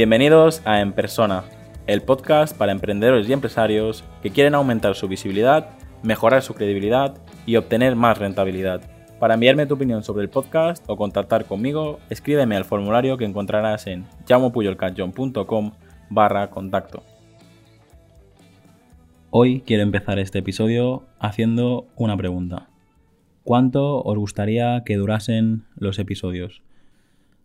Bienvenidos a En Persona, el podcast para emprendedores y empresarios que quieren aumentar su visibilidad, mejorar su credibilidad y obtener más rentabilidad. Para enviarme tu opinión sobre el podcast o contactar conmigo, escríbeme al formulario que encontrarás en llamopuyolcanchon.com barra contacto. Hoy quiero empezar este episodio haciendo una pregunta. ¿Cuánto os gustaría que durasen los episodios?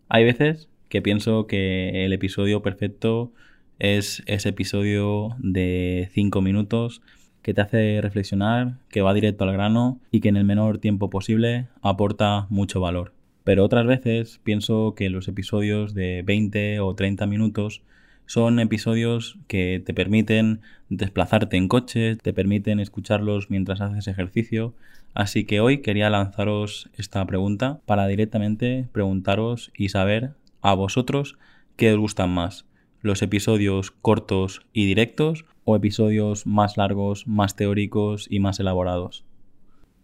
Hay veces que pienso que el episodio perfecto es ese episodio de 5 minutos que te hace reflexionar, que va directo al grano y que en el menor tiempo posible aporta mucho valor. Pero otras veces pienso que los episodios de 20 o 30 minutos son episodios que te permiten desplazarte en coche, te permiten escucharlos mientras haces ejercicio, así que hoy quería lanzaros esta pregunta para directamente preguntaros y saber a vosotros qué os gustan más, los episodios cortos y directos o episodios más largos, más teóricos y más elaborados.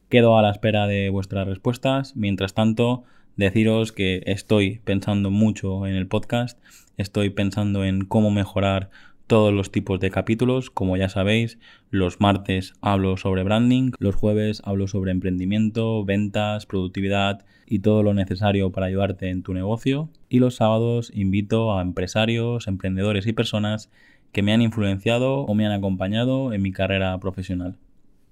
Quedo a la espera de vuestras respuestas. Mientras tanto, deciros que estoy pensando mucho en el podcast, estoy pensando en cómo mejorar todos los tipos de capítulos. Como ya sabéis, los martes hablo sobre branding, los jueves hablo sobre emprendimiento, ventas, productividad y todo lo necesario para ayudarte en tu negocio. Y los sábados invito a empresarios, emprendedores y personas que me han influenciado o me han acompañado en mi carrera profesional.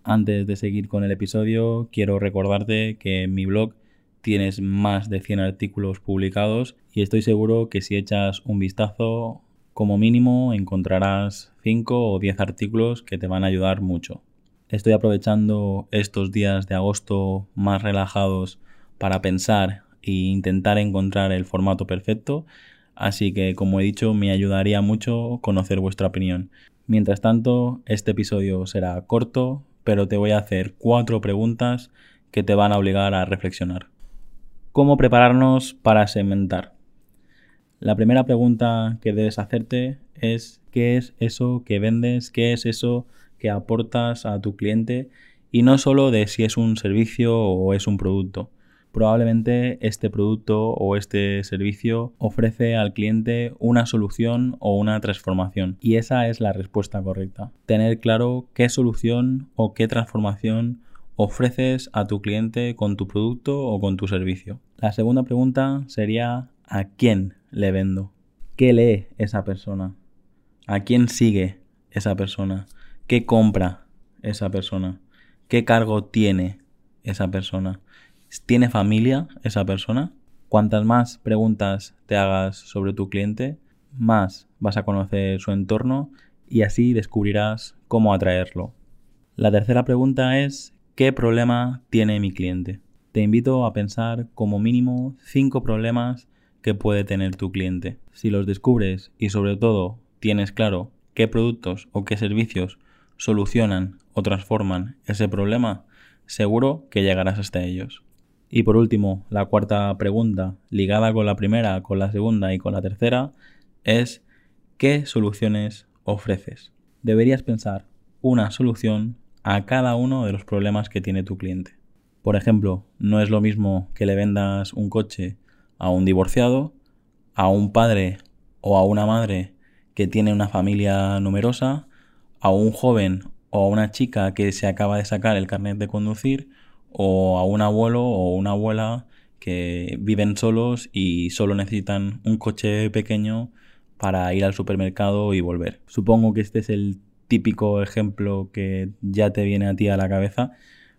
Antes de seguir con el episodio, quiero recordarte que en mi blog tienes más de 100 artículos publicados y estoy seguro que si echas un vistazo, como mínimo encontrarás 5 o 10 artículos que te van a ayudar mucho. Estoy aprovechando estos días de agosto más relajados para pensar e intentar encontrar el formato perfecto, así que como he dicho me ayudaría mucho conocer vuestra opinión. Mientras tanto, este episodio será corto, pero te voy a hacer cuatro preguntas que te van a obligar a reflexionar. ¿Cómo prepararnos para segmentar? La primera pregunta que debes hacerte es ¿qué es eso que vendes? ¿Qué es eso que aportas a tu cliente? Y no solo de si es un servicio o es un producto. Probablemente este producto o este servicio ofrece al cliente una solución o una transformación. Y esa es la respuesta correcta. Tener claro qué solución o qué transformación ofreces a tu cliente con tu producto o con tu servicio. La segunda pregunta sería ¿a quién le vendo? ¿Qué lee esa persona? ¿A quién sigue esa persona? ¿Qué compra esa persona? ¿Qué cargo tiene esa persona? ¿Tiene familia esa persona? Cuantas más preguntas te hagas sobre tu cliente, más vas a conocer su entorno y así descubrirás cómo atraerlo. La tercera pregunta es ¿Qué problema tiene mi cliente? Te invito a pensar como mínimo cinco problemas que puede tener tu cliente. Si los descubres y sobre todo tienes claro qué productos o qué servicios solucionan o transforman ese problema, seguro que llegarás hasta ellos. Y por último, la cuarta pregunta, ligada con la primera, con la segunda y con la tercera, es ¿qué soluciones ofreces? Deberías pensar una solución a cada uno de los problemas que tiene tu cliente. Por ejemplo, no es lo mismo que le vendas un coche a un divorciado, a un padre o a una madre que tiene una familia numerosa, a un joven o a una chica que se acaba de sacar el carnet de conducir, o a un abuelo o una abuela que viven solos y solo necesitan un coche pequeño para ir al supermercado y volver. Supongo que este es el típico ejemplo que ya te viene a ti a la cabeza,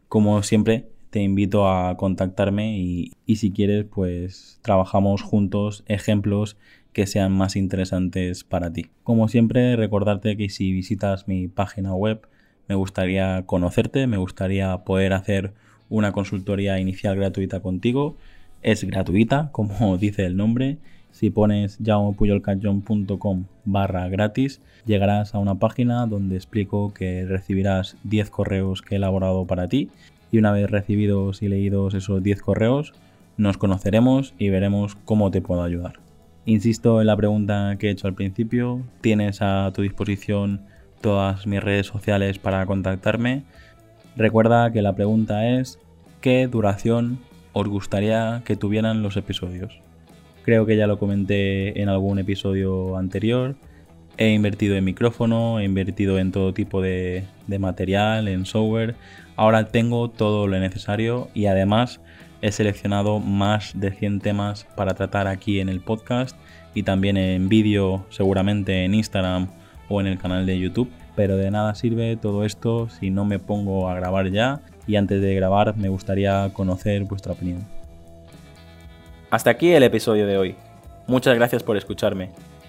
como siempre te invito a contactarme y, si quieres pues trabajamos juntos ejemplos que sean más interesantes para ti. Como siempre recordarte que si visitas mi página web me gustaría conocerte, me gustaría poder hacer una consultoría inicial gratuita contigo. Es gratuita, como dice el nombre, si pones jaumopuyolcanchon.com barra gratis, llegarás a una página donde explico que recibirás 10 correos que he elaborado para ti y una vez recibidos y leídos esos 10 correos, nos conoceremos y veremos cómo te puedo ayudar. Insisto en la pregunta que he hecho al principio, tienes a tu disposición todas mis redes sociales para contactarme. Recuerda que la pregunta es ¿qué duración os gustaría que tuvieran los episodios? Creo que ya lo comenté en algún episodio anterior. He invertido en micrófono, he invertido en todo tipo de, material, en software. Ahora tengo todo lo necesario y además he seleccionado más de 100 temas para tratar aquí en el podcast y también en vídeo, seguramente en Instagram o en el canal de YouTube. Pero de nada sirve todo esto si no me pongo a grabar ya y antes de grabar me gustaría conocer vuestra opinión. Hasta aquí el episodio de hoy. Muchas gracias por escucharme